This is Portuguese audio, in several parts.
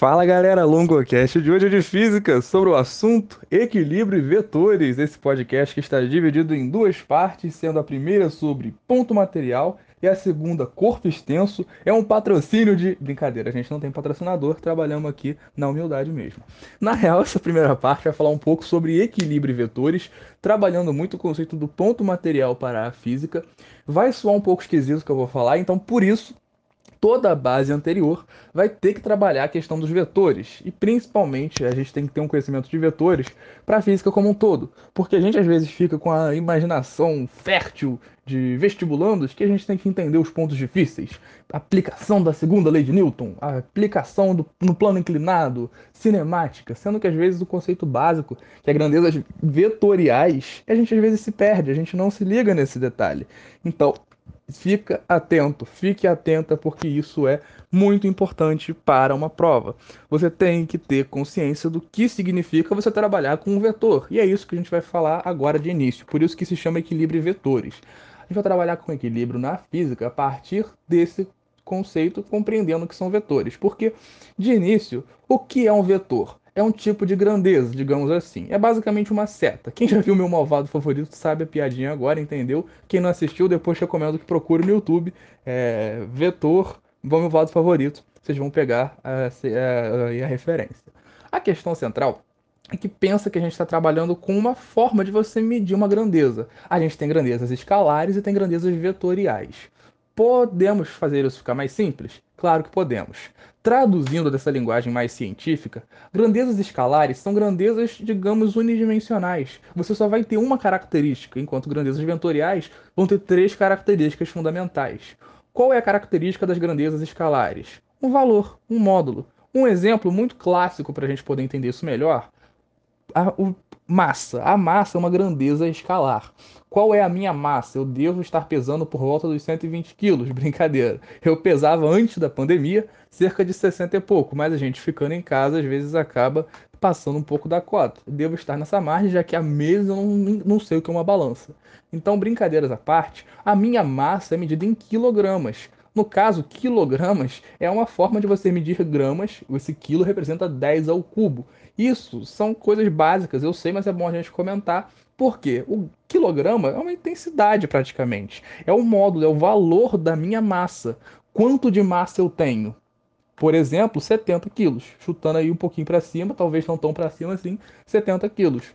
Fala galera, LongoCast de hoje é de física sobre o assunto equilíbrio e vetores. Esse podcast que está dividido em duas partes, sendo a primeira sobre ponto material e a segunda corpo extenso. É um patrocínio de. Brincadeira, a gente não tem patrocinador, trabalhamos aqui na humildade mesmo. Na real, essa primeira parte vai falar um pouco sobre equilíbrio e vetores, trabalhando muito o conceito do ponto material para a física. Vai soar um pouco esquisito o que eu vou falar, então por isso toda a base anterior vai ter que trabalhar a questão dos vetores. E principalmente a gente tem que ter um conhecimento de vetores para a física como um todo. Porque a gente às vezes fica com a imaginação fértil de vestibulandos que a gente tem que entender os pontos difíceis. Aplicação da segunda lei de Newton, aplicação do, no plano inclinado, cinemática, sendo que às vezes o conceito básico, que é grandezas vetoriais, a gente às vezes se perde, a gente não se liga nesse detalhe. Então, Fica atento, fique atenta, porque isso é muito importante para uma prova. Você tem que ter consciência do que significa você trabalhar com um vetor. E é isso que a gente vai falar agora de início. Por isso que se chama equilíbrio vetores. A gente vai trabalhar com equilíbrio na física a partir desse conceito, compreendendo que são vetores. Porque, de início, o que é um vetor? É um tipo de grandeza, digamos assim. É basicamente uma seta. Quem já viu meu malvado favorito sabe a piadinha agora, entendeu? Quem não assistiu, depois recomendo que procure no YouTube é, Vetor, meu malvado favorito. Vocês vão pegar a, a, a, a referência. A questão central é que pensa que a gente está trabalhando com uma forma de você medir uma grandeza. A gente tem grandezas escalares e tem grandezas vetoriais. Podemos fazer isso ficar mais simples? Claro que podemos. Traduzindo dessa linguagem mais científica, grandezas escalares são grandezas, digamos, unidimensionais. Você só vai ter uma característica, enquanto grandezas vetoriais vão ter três características fundamentais. Qual é a característica das grandezas escalares? Um valor, um módulo. Um exemplo muito clássico para a gente poder entender isso melhor: a, o, massa. A massa é uma grandeza escalar. Qual é a minha massa? Eu devo estar pesando por volta dos 120 quilos. Brincadeira. Eu pesava antes da pandemia cerca de 60 e pouco, mas a gente ficando em casa às vezes acaba passando um pouco da cota. Devo estar nessa margem, já que há meses eu não, não sei o que é uma balança. Então, brincadeiras à parte, a minha massa é medida em quilogramas. No caso, quilogramas é uma forma de você medir gramas, esse quilo representa 10 ao cubo. Isso são coisas básicas, eu sei, mas é bom a gente comentar, porque o quilograma é uma intensidade praticamente. É o módulo, é o valor da minha massa. Quanto de massa eu tenho? Por exemplo, 70 quilos. Chutando aí um pouquinho para cima, talvez não tão para cima assim, 70 quilos.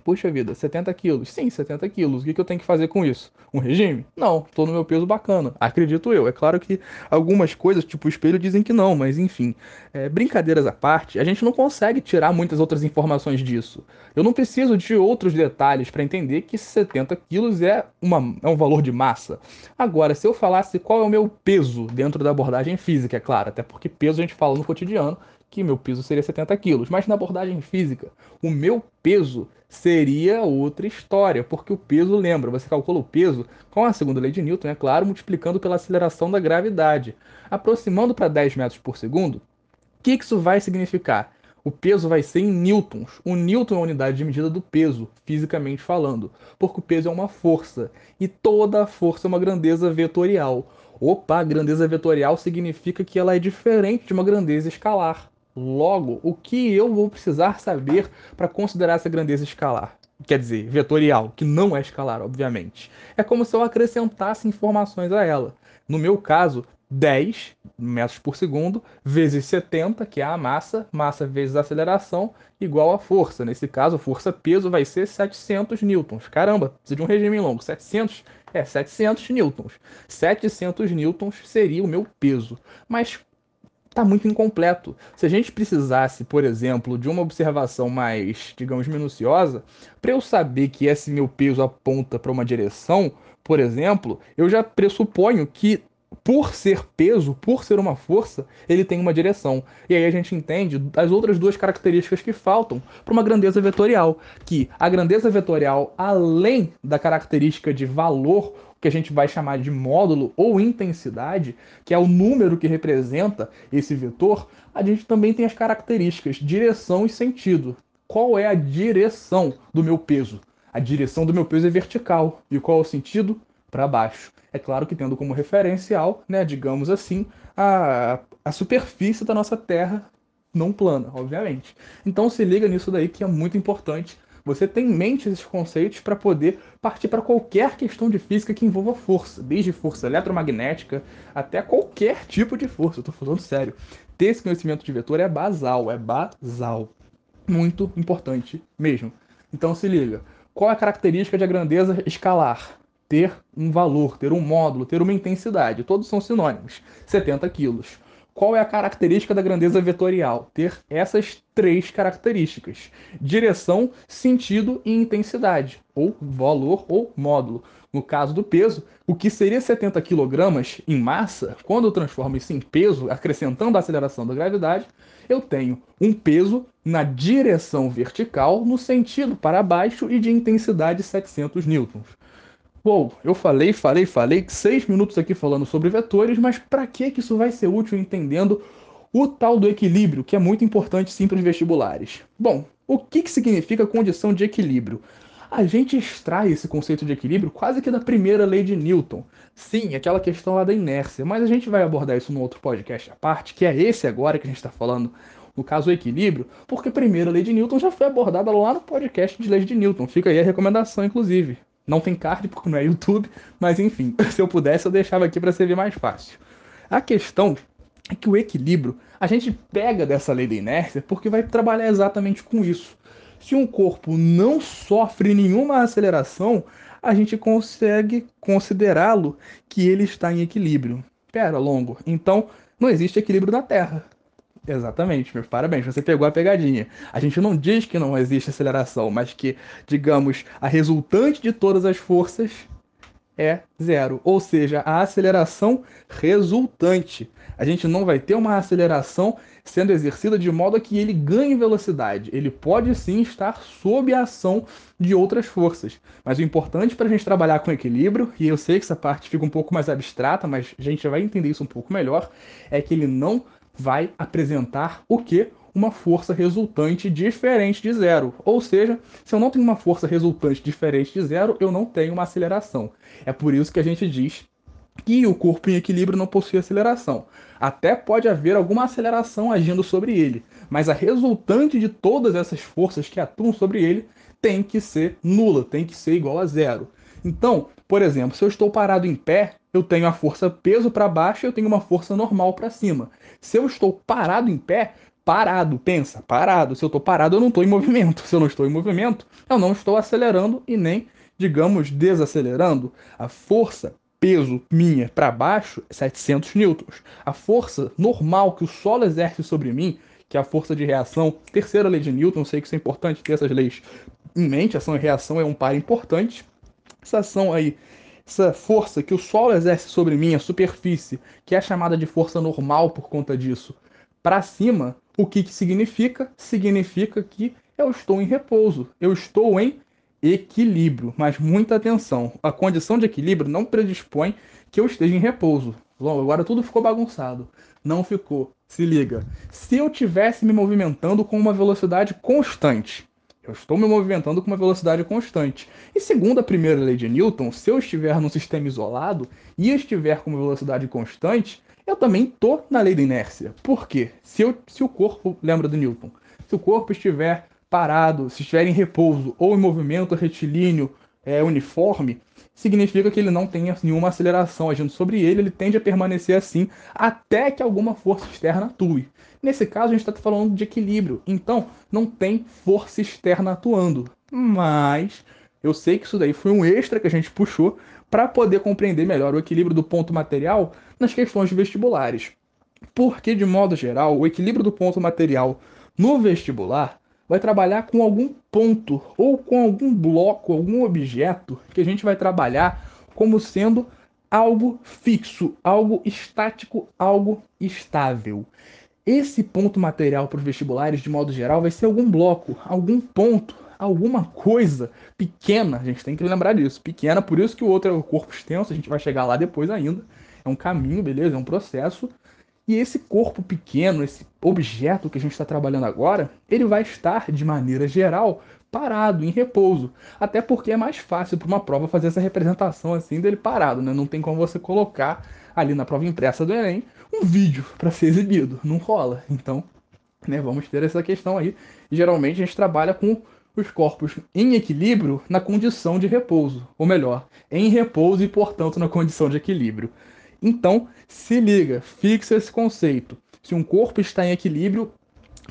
Puxa vida, 70 quilos. Sim, 70 quilos. O que, eu tenho que fazer com isso? Um regime? Não, estou no meu peso bacana. Acredito eu. É claro que algumas coisas, tipo o espelho, dizem que não, mas enfim. É, brincadeiras à parte, a gente não consegue tirar muitas outras informações disso. Eu não preciso de outros detalhes para entender que 70 quilos é, uma, é um valor de massa. Agora, se eu falasse qual é o meu peso dentro da abordagem física, é claro, até porque peso a gente fala no cotidiano, que meu peso seria 70 quilos. Mas na abordagem física, o meu peso seria outra história, porque o peso, lembra, você calcula o peso com a segunda lei de Newton, é claro, multiplicando pela aceleração da gravidade. Aproximando para 10 metros por segundo, o que isso vai significar? O peso vai ser em newtons. O newton é a unidade de medida do peso, fisicamente falando, porque o peso é uma força e toda a força é uma grandeza vetorial. Opa, grandeza vetorial significa que ela é diferente de uma grandeza escalar. Logo, o que eu vou precisar saber para considerar essa grandeza escalar? Quer dizer, vetorial, que não é escalar, obviamente. É como se eu acrescentasse informações a ela. No meu caso, 10 metros por segundo vezes 70, que é a massa, massa vezes aceleração, igual a força. Nesse caso, força-peso vai ser 700 newtons. Caramba, precisa de um regime longo. 700 é 700 newtons. 700 newtons seria o meu peso. Mas está muito incompleto. Se a gente precisasse, por exemplo, de uma observação mais, digamos, minuciosa, para eu saber que esse meu peso aponta para uma direção, por exemplo, eu já pressuponho que por ser peso, por ser uma força, ele tem uma direção. E aí a gente entende as outras duas características que faltam para uma grandeza vetorial, que a grandeza vetorial, além da característica de valor que a gente vai chamar de módulo ou intensidade, que é o número que representa esse vetor, a gente também tem as características direção e sentido. Qual é a direção do meu peso? A direção do meu peso é vertical. E qual é o sentido? Para baixo. É claro que tendo como referencial, né, digamos assim, a, a superfície da nossa Terra não plana, obviamente. Então se liga nisso daí que é muito importante. Você tem em mente esses conceitos para poder partir para qualquer questão de física que envolva força, desde força eletromagnética até qualquer tipo de força. Eu tô falando sério. Ter esse conhecimento de vetor é basal, é basal. Muito importante mesmo. Então se liga. Qual é a característica de a grandeza escalar? Ter um valor, ter um módulo, ter uma intensidade. Todos são sinônimos. 70 quilos. Qual é a característica da grandeza vetorial? Ter essas três características: direção, sentido e intensidade, ou valor ou módulo. No caso do peso, o que seria 70 kg em massa, quando eu transformo isso em peso, acrescentando a aceleração da gravidade, eu tenho um peso na direção vertical, no sentido para baixo e de intensidade 700 newtons. Bom, eu falei, falei, falei, seis minutos aqui falando sobre vetores, mas para que isso vai ser útil entendendo o tal do equilíbrio, que é muito importante sim para os vestibulares? Bom, o que, que significa condição de equilíbrio? A gente extrai esse conceito de equilíbrio quase que da primeira lei de Newton. Sim, aquela questão lá da inércia, mas a gente vai abordar isso no outro podcast à parte, que é esse agora que a gente está falando, no caso o equilíbrio, porque a primeira lei de Newton já foi abordada lá no podcast de leis de Newton. Fica aí a recomendação, inclusive. Não tem card porque não é YouTube, mas enfim, se eu pudesse eu deixava aqui para ser mais fácil. A questão é que o equilíbrio, a gente pega dessa lei da inércia porque vai trabalhar exatamente com isso. Se um corpo não sofre nenhuma aceleração, a gente consegue considerá-lo que ele está em equilíbrio. Pera, longo. Então, não existe equilíbrio na Terra. Exatamente, meus parabéns, você pegou a pegadinha. A gente não diz que não existe aceleração, mas que, digamos, a resultante de todas as forças é zero. Ou seja, a aceleração resultante. A gente não vai ter uma aceleração sendo exercida de modo a que ele ganhe velocidade. Ele pode sim estar sob a ação de outras forças. Mas o importante para a gente trabalhar com equilíbrio, e eu sei que essa parte fica um pouco mais abstrata, mas a gente vai entender isso um pouco melhor, é que ele não vai apresentar o que? Uma força resultante diferente de zero. Ou seja, se eu não tenho uma força resultante diferente de zero, eu não tenho uma aceleração. É por isso que a gente diz que o corpo em equilíbrio não possui aceleração. Até pode haver alguma aceleração agindo sobre ele, mas a resultante de todas essas forças que atuam sobre ele tem que ser nula, tem que ser igual a zero. Então, por exemplo, se eu estou parado em pé, eu tenho a força peso para baixo e eu tenho uma força normal para cima. Se eu estou parado em pé, parado, pensa, parado. Se eu estou parado, eu não estou em movimento. Se eu não estou em movimento, eu não estou acelerando e nem, digamos, desacelerando. A força peso minha para baixo é 700 newtons. A força normal que o solo exerce sobre mim, que é a força de reação, terceira lei de Newton, sei que isso é importante ter essas leis em mente, ação e reação é um par importante essa ação aí, essa força que o Sol exerce sobre mim, a superfície, que é chamada de força normal por conta disso, para cima, o que, que significa? Significa que eu estou em repouso, eu estou em equilíbrio. Mas muita atenção, a condição de equilíbrio não predispõe que eu esteja em repouso. Agora tudo ficou bagunçado. Não ficou. Se liga. Se eu tivesse me movimentando com uma velocidade constante, eu estou me movimentando com uma velocidade constante. E segundo a primeira lei de Newton, se eu estiver num sistema isolado e estiver com uma velocidade constante, eu também estou na lei da inércia. Por quê? Se, eu, se o corpo, lembra do Newton, se o corpo estiver parado, se estiver em repouso ou em movimento retilíneo é, uniforme, significa que ele não tem nenhuma aceleração agindo sobre ele, ele tende a permanecer assim até que alguma força externa atue. Nesse caso, a gente está falando de equilíbrio, então não tem força externa atuando. Mas eu sei que isso daí foi um extra que a gente puxou para poder compreender melhor o equilíbrio do ponto material nas questões vestibulares. Porque, de modo geral, o equilíbrio do ponto material no vestibular vai trabalhar com algum ponto ou com algum bloco, algum objeto que a gente vai trabalhar como sendo algo fixo, algo estático, algo estável. Esse ponto material para os vestibulares, de modo geral, vai ser algum bloco, algum ponto, alguma coisa pequena. A gente tem que lembrar disso. Pequena, por isso que o outro é o corpo extenso, a gente vai chegar lá depois ainda. É um caminho, beleza? É um processo. E esse corpo pequeno, esse objeto que a gente está trabalhando agora, ele vai estar, de maneira geral, parado, em repouso. Até porque é mais fácil para uma prova fazer essa representação assim dele parado, né? Não tem como você colocar ali na prova impressa do Enem um vídeo para ser exibido. Não rola. Então, né? Vamos ter essa questão aí. geralmente a gente trabalha com os corpos em equilíbrio na condição de repouso, ou melhor, em repouso e, portanto, na condição de equilíbrio. Então, se liga, fixa esse conceito. Se um corpo está em equilíbrio,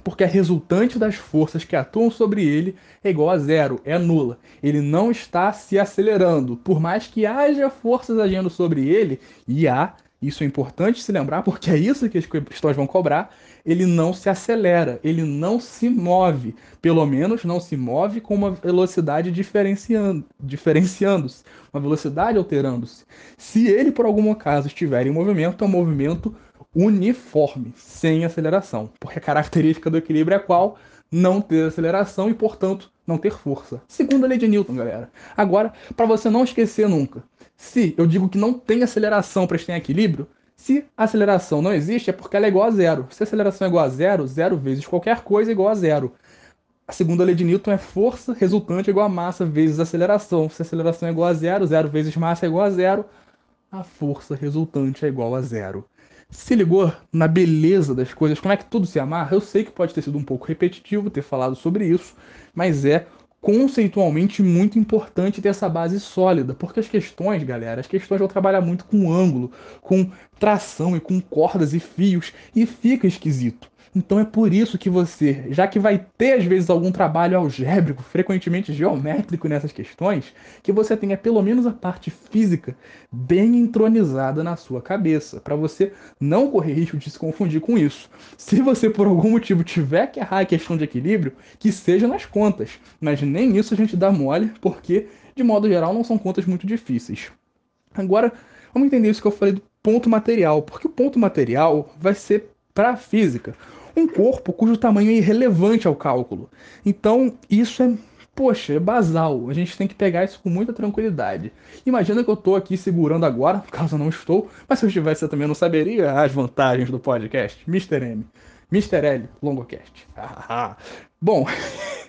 porque a resultante das forças que atuam sobre ele é igual a zero, é nula. Ele não está se acelerando. Por mais que haja forças agindo sobre ele, e há, isso é importante se lembrar, porque é isso que as questões vão cobrar, ele não se acelera, ele não se move. Pelo menos não se move com uma velocidade diferenciando, diferenciando-se, uma velocidade alterando-se. Se ele, por algum acaso, estiver em movimento, é um movimento uniforme, sem aceleração. Porque a característica do equilíbrio é qual? Não ter aceleração e, portanto, não ter força. Segunda lei de Newton, galera. Agora, para você não esquecer nunca, se eu digo que não tem aceleração para estar em equilíbrio, se a aceleração não existe, é porque ela é igual a zero. Se a aceleração é igual a zero, zero vezes qualquer coisa é igual a zero. A segunda lei de Newton é força resultante igual a massa vezes aceleração. Se a aceleração é igual a zero, zero vezes massa é igual a zero, a força resultante é igual a zero. Se ligou na beleza das coisas, como é que tudo se amarra? Eu sei que pode ter sido um pouco repetitivo ter falado sobre isso, mas é conceitualmente muito importante ter essa base sólida, porque as questões, galera, as questões vão trabalhar muito com ângulo, com tração e com cordas e fios, e fica esquisito. Então é por isso que você, já que vai ter às vezes algum trabalho algébrico, frequentemente geométrico nessas questões, que você tenha pelo menos a parte física bem entronizada na sua cabeça, para você não correr risco de se confundir com isso. Se você por algum motivo tiver que errar a questão de equilíbrio, que seja nas contas, mas nem isso a gente dá mole, porque de modo geral não são contas muito difíceis. Agora, vamos entender isso que eu falei do ponto material, porque o ponto material vai ser para a física um corpo cujo tamanho é irrelevante ao cálculo. Então, isso é, poxa, é basal. A gente tem que pegar isso com muita tranquilidade. Imagina que eu estou aqui segurando agora, caso eu não estou, mas se eu estivesse eu também não saberia as vantagens do podcast. Mr. M. Mr. L, Longocast. Bom,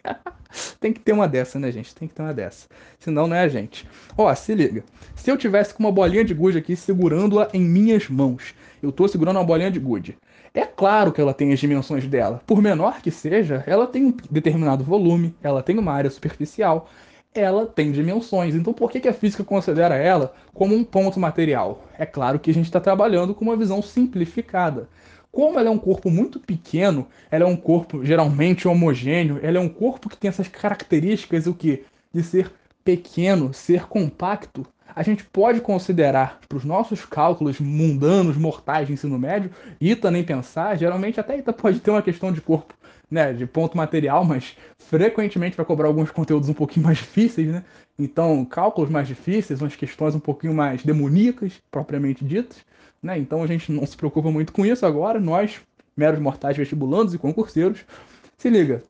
tem que ter uma dessa, né, gente? Tem que ter uma dessa. Senão não é a gente. Ó, se liga. Se eu tivesse com uma bolinha de gude aqui segurando-a em minhas mãos, eu tô segurando uma bolinha de gude. É claro que ela tem as dimensões dela. Por menor que seja, ela tem um determinado volume, ela tem uma área superficial, ela tem dimensões. Então por que, a física considera ela como um ponto material? É claro que a gente está trabalhando com uma visão simplificada. Como ela é um corpo muito pequeno, ela é um corpo geralmente homogêneo, ela é um corpo que tem essas características o que de ser pequeno, ser compacto, a gente pode considerar para os nossos cálculos mundanos, mortais de ensino médio, ITA nem pensar, geralmente até ITA pode ter uma questão de corpo, né, de ponto material, mas frequentemente vai cobrar alguns conteúdos um pouquinho mais difíceis, né? Então, cálculos mais difíceis, umas questões um pouquinho mais demoníacas, propriamente ditas, né? Então a gente não se preocupa muito com isso agora, nós, meros mortais vestibulandos e concurseiros, se liga,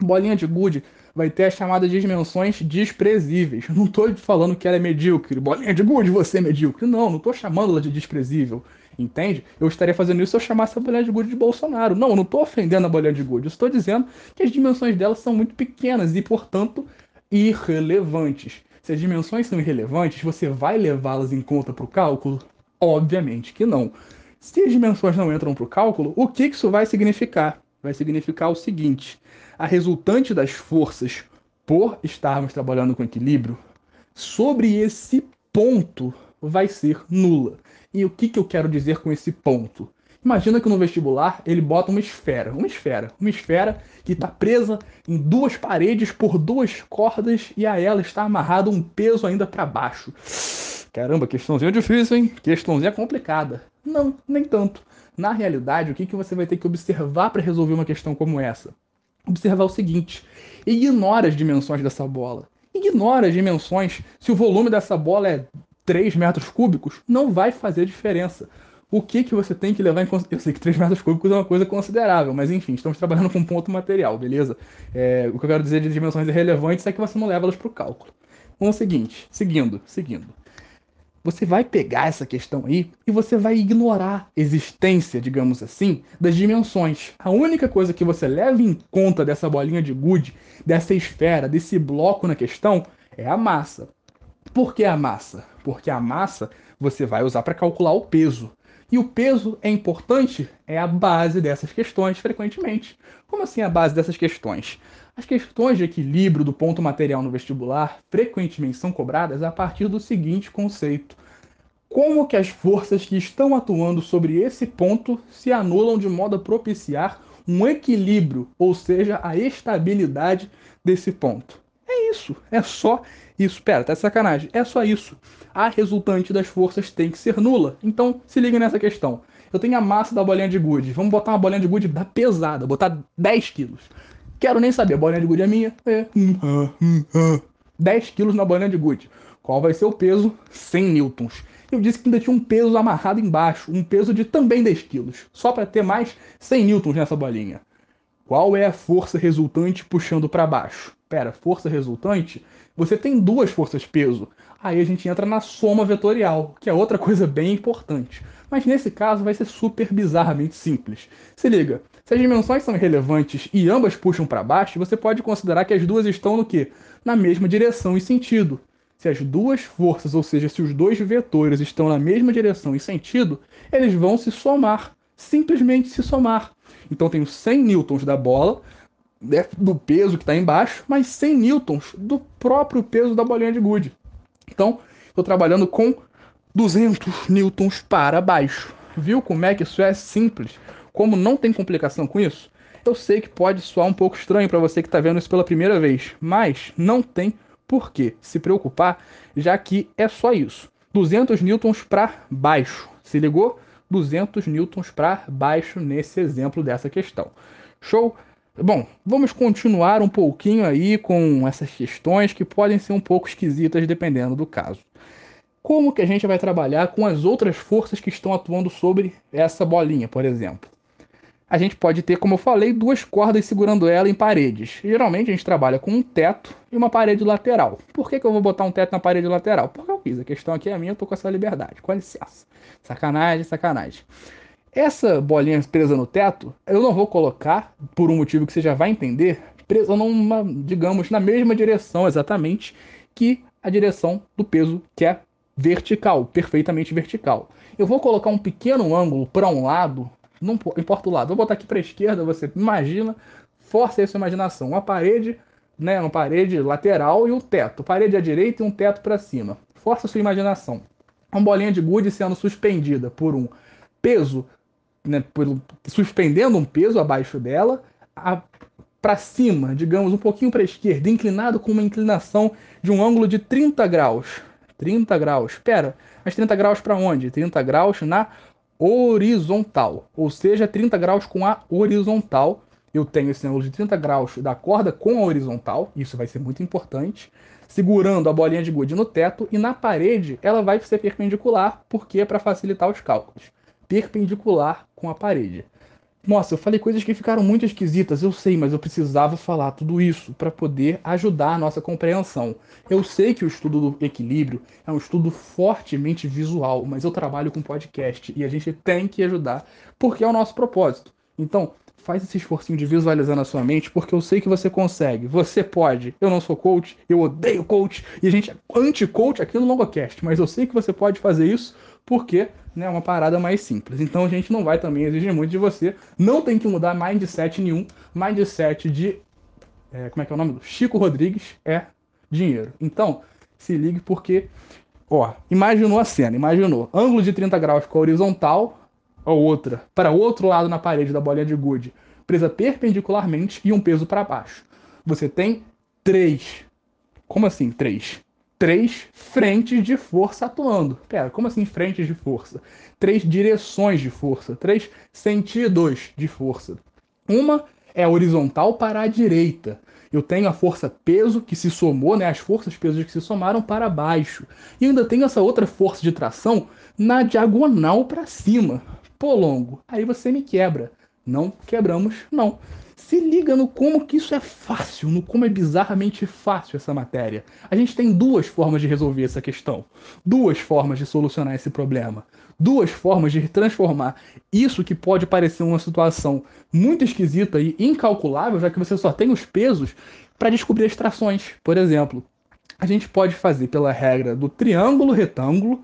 bolinha de gude vai ter as chamadas dimensões desprezíveis. Não estou falando que ela é medíocre, bolinha de gude, você é medíocre. Não, não estou chamando ela de desprezível. Entende? Eu estaria fazendo isso se eu chamasse a bolinha de gude de Bolsonaro. Não, eu não estou ofendendo a bolinha de gude. Eu estou dizendo que as dimensões dela são muito pequenas e, portanto, irrelevantes. Se as dimensões são irrelevantes, você vai levá-las em conta para o cálculo? Obviamente que não. Se as dimensões não entram para o cálculo, o que isso vai significar? Vai significar o seguinte: a resultante das forças por estarmos trabalhando com equilíbrio, sobre esse ponto vai ser nula. E o que, que eu quero dizer com esse ponto? Imagina que no vestibular ele bota uma esfera, uma esfera, uma esfera que está presa em duas paredes por duas cordas e a ela está amarrado um peso ainda para baixo. Caramba, questãozinha difícil, hein? Questãozinha complicada. Não, nem tanto. Na realidade, o que, que você vai ter que observar para resolver uma questão como essa? observar o seguinte: ignora as dimensões dessa bola. Ignora as dimensões. Se o volume dessa bola é 3 metros cúbicos, não vai fazer diferença. O que, que você tem que levar em consideração? Eu sei que 3 metros cúbicos é uma coisa considerável, mas enfim, estamos trabalhando com ponto material, beleza? É, o que eu quero dizer de dimensões irrelevantes é que você não leva elas para o cálculo. Então é o seguinte, seguindo, seguindo você vai pegar essa questão aí e você vai ignorar a existência, digamos assim, das dimensões. A única coisa que você leva em conta dessa bolinha de gude, dessa esfera, desse bloco na questão, é a massa. Por que a massa? Porque a massa você vai usar para calcular o peso. E o peso é importante? É a base dessas questões, frequentemente. Como assim a base dessas questões? As questões de equilíbrio do ponto material no vestibular frequentemente são cobradas a partir do seguinte conceito: como que as forças que estão atuando sobre esse ponto se anulam de modo a propiciar um equilíbrio, ou seja, a estabilidade desse ponto. É isso, é só isso. Pera, tá de sacanagem. É só isso. A resultante das forças tem que ser nula. Então, se liga nessa questão. Eu tenho a massa da bolinha de gude. Vamos botar uma bolinha de gude da pesada, botar 10 quilos. Quero nem saber, a bolinha de gude é minha. É. 10 quilos na bolinha de gude. Qual vai ser o peso? 100 newtons. Eu disse que ainda tinha um peso amarrado embaixo, um peso de também 10 quilos, só para ter mais 100 newtons nessa bolinha. Qual é a força resultante puxando para baixo? Pera, força resultante? Você tem duas forças peso. Aí a gente entra na soma vetorial, que é outra coisa bem importante. Mas nesse caso vai ser super bizarramente simples. Se liga, se as dimensões são irrelevantes e ambas puxam para baixo, você pode considerar que as duas estão no quê? Na mesma direção e sentido. Se as duas forças, ou seja, se os dois vetores estão na mesma direção e sentido, eles vão se somar. Simplesmente se somar. Então tenho 100 newtons da bola, do peso que está embaixo, mais 100 newtons do próprio peso da bolinha de gude. Então, estou trabalhando com 200 newtons para baixo. Viu como é que isso é simples? Como não tem complicação com isso? Eu sei que pode soar um pouco estranho para você que está vendo isso pela primeira vez, mas não tem por que se preocupar, já que é só isso. 200 newtons para baixo. Se ligou? 200 newtons para baixo nesse exemplo dessa questão. Show? Bom, vamos continuar um pouquinho aí com essas questões que podem ser um pouco esquisitas dependendo do caso. Como que a gente vai trabalhar com as outras forças que estão atuando sobre essa bolinha, por exemplo? a gente pode ter, como eu falei, duas cordas segurando ela em paredes. Geralmente a gente trabalha com um teto e uma parede lateral. Por que, que eu vou botar um teto na parede lateral? Porque eu quis. A questão aqui é minha, eu tô com essa liberdade. Com licença. Sacanagem, sacanagem. Essa bolinha presa no teto, eu não vou colocar, por um motivo que você já vai entender, presa numa, digamos, na mesma direção exatamente que a direção do peso, que é vertical, perfeitamente vertical. Eu vou colocar um pequeno ângulo para um lado não importa o lado. Vou botar aqui para a esquerda, você imagina, força aí a sua imaginação. Uma parede, né, uma parede lateral e um teto. Parede à direita e um teto para cima. Força a sua imaginação. Uma bolinha de gude sendo suspendida por um peso, né, por, suspendendo um peso abaixo dela, para cima, digamos, um pouquinho para a esquerda, inclinado com uma inclinação de um ângulo de 30 graus. 30 graus. Espera, mas 30 graus para onde? 30 graus na horizontal, ou seja, 30 graus com a horizontal. Eu tenho esse ângulo de 30 graus da corda com a horizontal, isso vai ser muito importante, segurando a bolinha de gude no teto e na parede ela vai ser perpendicular, porque é para facilitar os cálculos. Perpendicular com a parede. Nossa, eu falei coisas que ficaram muito esquisitas, eu sei, mas eu precisava falar tudo isso para poder ajudar a nossa compreensão. Eu sei que o estudo do equilíbrio é um estudo fortemente visual, mas eu trabalho com podcast e a gente tem que ajudar, porque é o nosso propósito. Então, faz esse esforcinho de visualizar na sua mente, porque eu sei que você consegue. Você pode. Eu não sou coach, eu odeio coach, e a gente é anti-coach aqui no LongoCast, mas eu sei que você pode fazer isso porque né, é uma parada mais simples. Então a gente não vai também exigir muito de você. Não tem que mudar mindset nenhum. Mindset de. É, como é que é o nome? Chico Rodrigues é dinheiro. Então, se ligue porque. Ó, imaginou a cena, imaginou. Ângulo de 30 graus com a horizontal, a outra, para o outro lado na parede da bolinha de gude, presa perpendicularmente e um peso para baixo. Você tem três. Como assim, três? Três frentes de força atuando. Pera, como assim frentes de força? Três direções de força, três sentidos de força. Uma é horizontal para a direita. Eu tenho a força peso que se somou, né, as forças pesos que se somaram para baixo. E ainda tenho essa outra força de tração na diagonal para cima. Pô, longo, aí você me quebra. Não quebramos, não. Se liga no como que isso é fácil, no como é bizarramente fácil essa matéria. A gente tem duas formas de resolver essa questão, duas formas de solucionar esse problema, duas formas de transformar isso que pode parecer uma situação muito esquisita e incalculável, já que você só tem os pesos, para descobrir as trações. Por exemplo, a gente pode fazer pela regra do triângulo retângulo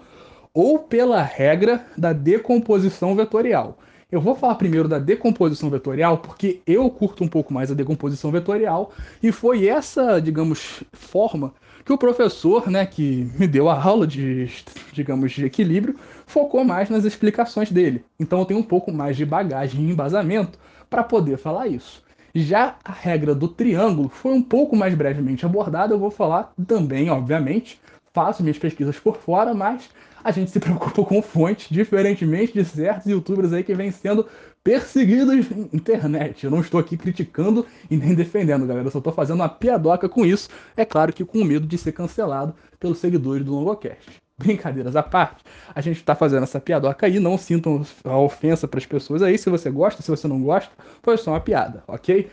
ou pela regra da decomposição vetorial. Eu vou falar primeiro da decomposição vetorial, porque eu curto um pouco mais a decomposição vetorial, e foi essa, digamos, forma que o professor, né, que me deu a aula de, digamos, de equilíbrio, focou mais nas explicações dele. Então eu tenho um pouco mais de bagagem e embasamento para poder falar isso. Já a regra do triângulo foi um pouco mais brevemente abordada, eu vou falar também, obviamente, faço minhas pesquisas por fora, mas a gente se preocupa com fontes, diferentemente de certos youtubers aí que vêm sendo perseguidos na internet. Eu não estou aqui criticando e nem defendendo, galera. Eu só estou fazendo uma piadoca com isso. É claro que com medo de ser cancelado pelos seguidores do Longocast. Brincadeiras à parte, a gente está fazendo essa piadoca aí. Não sintam a ofensa para as pessoas aí. Se você gosta, se você não gosta, foi só uma piada, ok?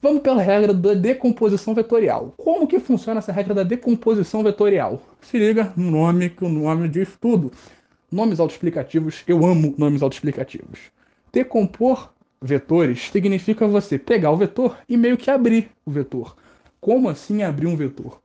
Vamos pela regra da decomposição vetorial. Como que funciona essa regra da decomposição vetorial? Se liga no nome que o nome diz tudo. Nomes autoexplicativos, eu amo nomes autoexplicativos. Decompor vetores significa você pegar o vetor e meio que abrir o vetor. Como assim abrir um vetor?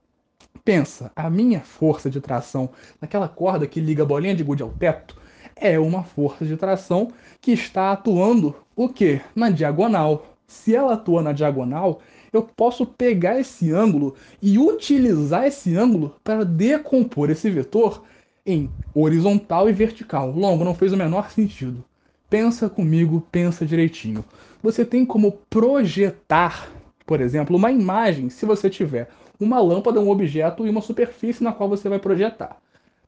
Pensa, a minha força de tração naquela corda que liga a bolinha de gude ao teto é uma força de tração que está atuando o que? Na diagonal, se ela atua na diagonal, eu posso pegar esse ângulo e utilizar esse ângulo para decompor esse vetor em horizontal e vertical. Longo não fez o menor sentido. Pensa comigo, pensa direitinho. Você tem como projetar, por exemplo, uma imagem se você tiver uma lâmpada, um objeto e uma superfície na qual você vai projetar.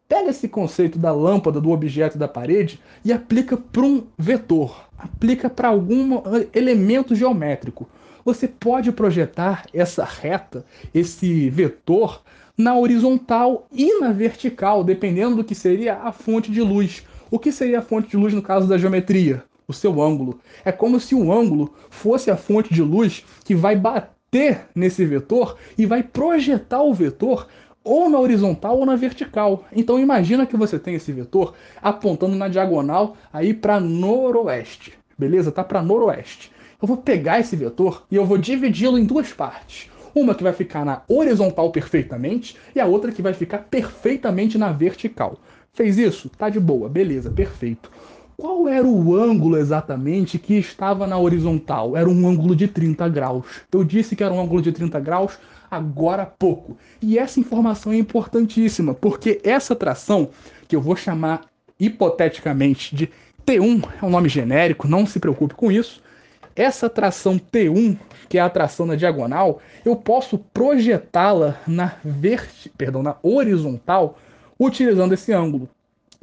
Pega esse conceito da lâmpada, do objeto da parede e aplica para um vetor, aplica para algum elemento geométrico. Você pode projetar essa reta, esse vetor, na horizontal e na vertical, dependendo do que seria a fonte de luz. O que seria a fonte de luz no caso da geometria? O seu ângulo. É como se o ângulo fosse a fonte de luz que vai bater nesse vetor e vai projetar o vetor ou na horizontal ou na vertical. Então imagina que você tem esse vetor apontando na diagonal aí para noroeste. Beleza? Tá para noroeste. Eu vou pegar esse vetor e eu vou dividi-lo em duas partes. Uma que vai ficar na horizontal perfeitamente e a outra que vai ficar perfeitamente na vertical. Fez isso? Tá de boa, beleza, perfeito. Qual era o ângulo exatamente que estava na horizontal? Era um ângulo de 30 graus. Eu disse que era um ângulo de 30 graus agora há pouco. E essa informação é importantíssima, porque essa tração, que eu vou chamar hipoteticamente de T1, é um nome genérico, não se preocupe com isso. Essa tração T1, que é a tração na diagonal, eu posso projetá-la na verti... perdão, na horizontal utilizando esse ângulo.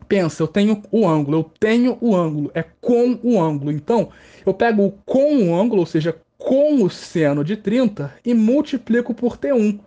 Pensa, eu tenho o ângulo, eu tenho o ângulo, é com o ângulo. Então, eu pego o com o ângulo, ou seja, com o seno de 30 e multiplico por T1.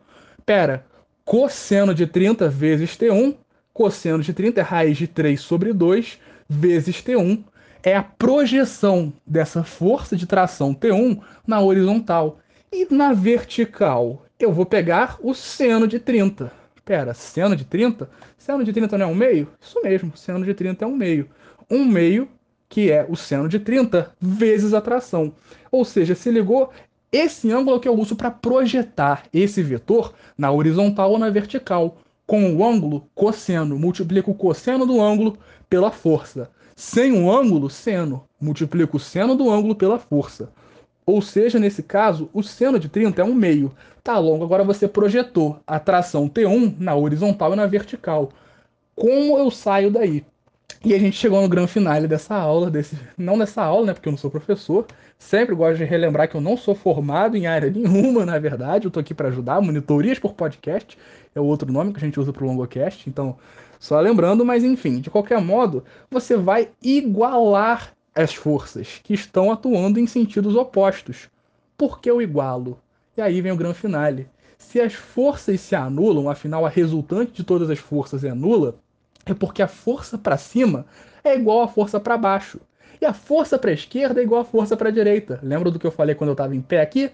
Pera, cosseno de 30 vezes T1, cosseno de 30 é raiz de 3 sobre 2 vezes T1. É a projeção dessa força de tração T1 na horizontal. E na vertical, eu vou pegar o seno de 30. Pera, seno de 30? Seno de 30 não é um meio? Isso mesmo, seno de 30 é um meio. Um meio que é o seno de 30 vezes a tração. Ou seja, se ligou esse ângulo que eu uso para projetar esse vetor na horizontal ou na vertical. Com o ângulo cosseno, multiplico o cosseno do ângulo pela força. Sem o ângulo, seno, multiplico o seno do ângulo pela força. Ou seja, nesse caso, o seno de 30 é um meio. Tá longo, agora você projetou a tração T1 na horizontal e na vertical. Como eu saio daí? E a gente chegou no grande finale dessa aula, desse, não dessa aula, né, porque eu não sou professor. Sempre gosto de relembrar que eu não sou formado em área nenhuma, na verdade. Eu tô aqui para ajudar. Monitorias por podcast é o outro nome que a gente usa para o Longocast. Então, só lembrando, mas enfim, de qualquer modo, você vai igualar as forças que estão atuando em sentidos opostos. Por que eu igualo? E aí vem o grande finale. Se as forças se anulam, afinal a resultante de todas as forças é nula, é porque a força para cima é igual à força para baixo. E a força para a esquerda é igual à força para a direita. Lembra do que eu falei quando eu estava em pé aqui?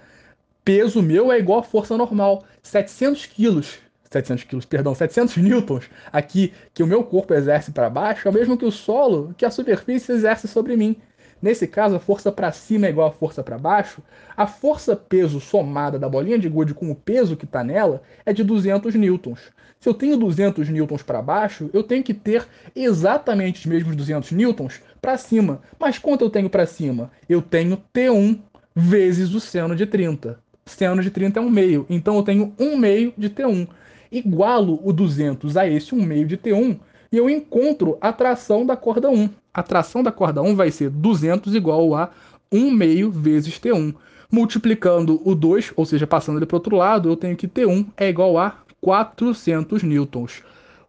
Peso meu é igual à força normal. 700 quilos, 700 quilos, perdão, 700 newtons aqui que o meu corpo exerce para baixo é o mesmo que o solo que a superfície exerce sobre mim. Nesse caso, a força para cima é igual a força para baixo. A força peso somada da bolinha de gude com o peso que está nela é de 200 newtons. Se eu tenho 200 newtons para baixo, eu tenho que ter exatamente os mesmos 200 newtons para cima. Mas quanto eu tenho para cima? Eu tenho T1 vezes o seno de 30. Seno de 30 é 1 meio, então eu tenho 1 meio de T1. Igualo o 200 a esse 1 meio de T1 e eu encontro a tração da corda 1. A tração da corda 1 vai ser 200 igual a 1 meio vezes T1. Multiplicando o 2, ou seja, passando ele para o outro lado, eu tenho que T1 é igual a 400 newtons.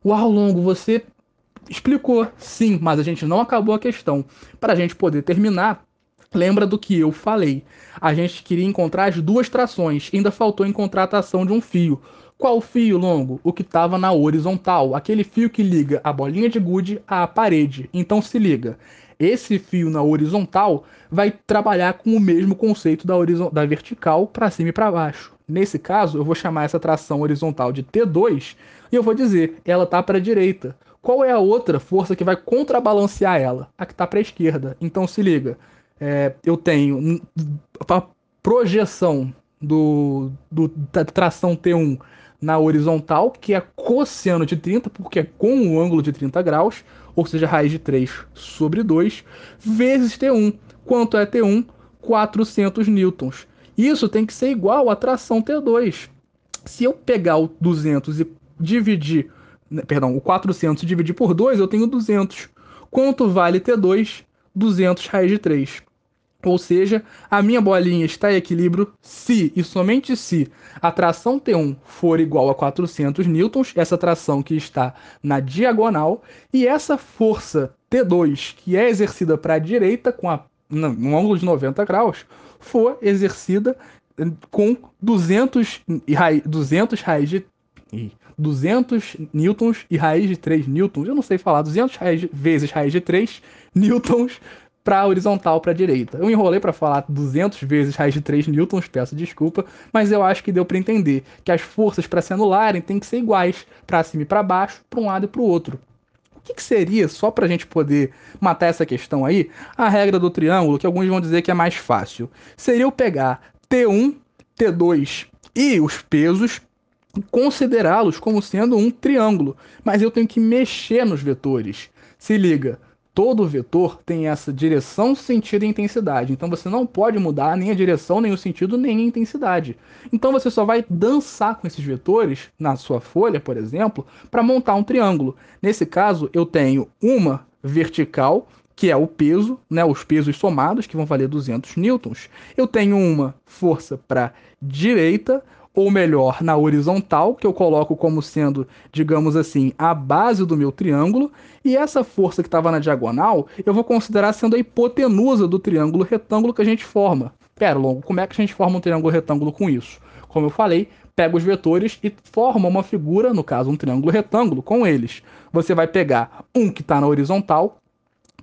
Uau, Longo, você explicou. Sim, mas a gente não acabou a questão. Para a gente poder terminar, lembra do que eu falei. A gente queria encontrar as duas trações, ainda faltou encontrar a tração de um fio. Qual fio longo? O que estava na horizontal, aquele fio que liga a bolinha de gude à parede. Então se liga, esse fio na horizontal vai trabalhar com o mesmo conceito da, da vertical para cima e para baixo. Nesse caso, eu vou chamar essa tração horizontal de T2 e eu vou dizer, ela está para a direita. Qual é a outra força que vai contrabalancear ela? A que está para a esquerda. Então se liga, é, eu tenho a projeção do, do, da tração T1 na horizontal, que é cosseno de 30, porque é com o ângulo de 30 graus, ou seja, raiz de 3 sobre 2, vezes T1. Quanto é T1? 400 newtons. Isso tem que ser igual à tração T2. Se eu pegar o 200 e dividir, né, perdão, o 400 e dividir por 2, eu tenho 200. Quanto vale T2? 200 raiz de 3. Ou seja, a minha bolinha está em equilíbrio se e somente se a tração T1 for igual a 400 newtons, essa tração que está na diagonal, e essa força T2, que é exercida para a direita com a, um ângulo de 90 graus, for exercida com 200, 200 raiz de 200 newtons e raiz de 3 newtons. Eu não sei falar, 200 raiz de, vezes raiz de 3 newtons para horizontal para direita. Eu enrolei para falar 200 vezes raiz de 3 newtons, peço desculpa, mas eu acho que deu para entender que as forças para se anularem têm que ser iguais, para cima e para baixo, para um lado e para o outro. O que, que seria, só para a gente poder matar essa questão aí, a regra do triângulo, que alguns vão dizer que é mais fácil? Seria eu pegar T1, T2 e os pesos considerá-los como sendo um triângulo, mas eu tenho que mexer nos vetores. Se liga, todo vetor tem essa direção, sentido e intensidade. Então você não pode mudar nem a direção, nem o sentido, nem a intensidade. Então você só vai dançar com esses vetores na sua folha, por exemplo, para montar um triângulo. Nesse caso, eu tenho uma vertical, que é o peso, né, os pesos somados, que vão valer 200 newtons. Eu tenho uma força para direita, ou melhor, na horizontal, que eu coloco como sendo, digamos assim, a base do meu triângulo, e essa força que estava na diagonal, eu vou considerar sendo a hipotenusa do triângulo retângulo que a gente forma. Pera, Longo, como é que a gente forma um triângulo retângulo com isso? Como eu falei, pega os vetores e forma uma figura, no caso um triângulo retângulo, com eles. Você vai pegar um que está na horizontal,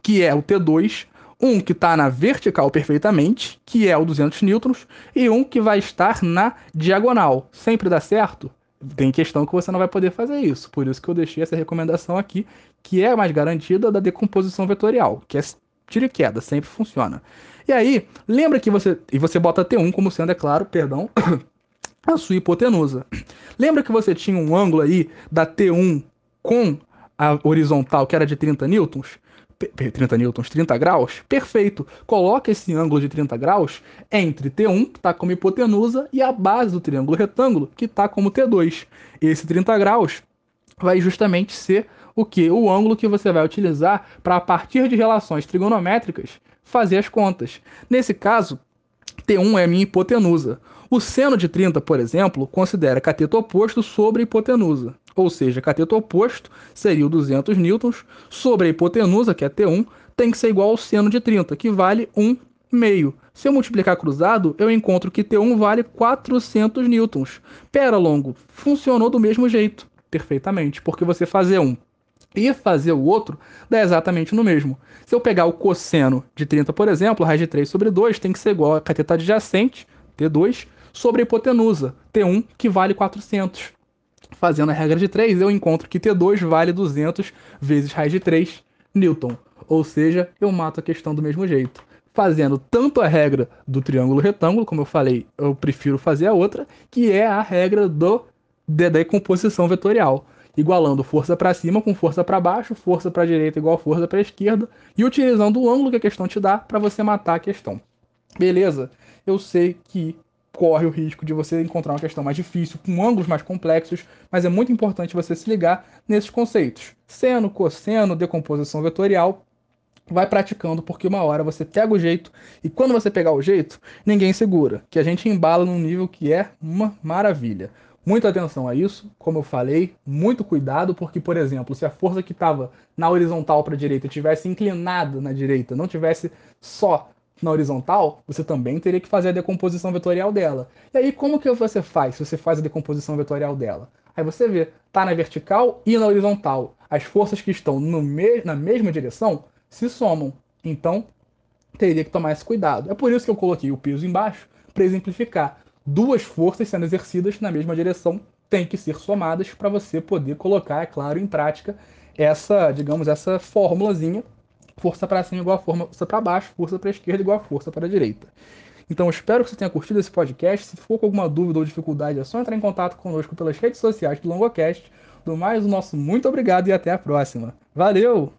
que é o T2, um que está na vertical perfeitamente, que é o 200 newtons, e um que vai estar na diagonal. Sempre dá certo? Tem questão que você não vai poder fazer isso. Por isso que eu deixei essa recomendação aqui, que é mais garantida da decomposição vetorial, que é tiro e queda, sempre funciona. E aí, lembra que você. E você bota T1 como sendo, é claro, perdão, a sua hipotenusa. Lembra que você tinha um ângulo aí da T1 com a horizontal que era de 30 newtons? 30 newtons, 30 graus, perfeito. Coloca esse ângulo de 30 graus entre T1, que está como hipotenusa, e a base do triângulo retângulo, que está como T2. Esse 30 graus vai justamente ser o que? O ângulo que você vai utilizar para, a partir de relações trigonométricas, fazer as contas. Nesse caso, T1 é minha hipotenusa. O seno de 30, por exemplo, considera cateto oposto sobre a hipotenusa. Ou seja, cateto oposto seria o 200 newtons sobre a hipotenusa, que é T1, tem que ser igual ao seno de 30, que vale 1 meio. Se eu multiplicar cruzado, eu encontro que T1 vale 400 newtons. Pera, longo, funcionou do mesmo jeito, perfeitamente, porque você fazer um e fazer o outro dá exatamente no mesmo. Se eu pegar o cosseno de 30, por exemplo, raiz de 3 sobre 2 tem que ser igual a cateto adjacente, T2, sobre a hipotenusa, T1, que vale 400. Fazendo a regra de 3, eu encontro que T2 vale 200 vezes raiz de 3 newton. Ou seja, eu mato a questão do mesmo jeito. fazendo tanto a regra do triângulo retângulo, como eu falei, eu prefiro fazer a outra, que é a regra do da decomposição vetorial, igualando força para cima com força para baixo, força para direita igual força para esquerda, e utilizando o ângulo que a questão te dá para você matar a questão. Beleza? Eu sei que corre o risco de você encontrar uma questão mais difícil, com ângulos mais complexos, mas é muito importante você se ligar nesses conceitos. Seno, cosseno, decomposição vetorial, vai praticando, porque uma hora você pega o jeito, e quando você pegar o jeito, ninguém segura, que a gente embala num nível que é uma maravilha. Muita atenção a isso, como eu falei, muito cuidado, porque, por exemplo, se a força que estava na horizontal para a direita tivesse inclinada na direita, não tivesse só na horizontal, você também teria que fazer a decomposição vetorial dela. E aí, como que você faz se você faz a decomposição vetorial dela? Aí você vê, tá na vertical e na horizontal. As forças que estão me na mesma direção se somam. Então, teria que tomar esse cuidado. É por isso que eu coloquei o peso embaixo, para exemplificar. Duas forças sendo exercidas na mesma direção têm que ser somadas para você poder colocar, é claro, em prática essa, digamos, essa fórmulazinha força para cima igual a força para baixo, força para esquerda igual a força para a direita. Então, espero que você tenha curtido esse podcast. Se for com alguma dúvida ou dificuldade, é só entrar em contato conosco pelas redes sociais do Longocast. Do mais, o nosso muito obrigado e até a próxima. Valeu!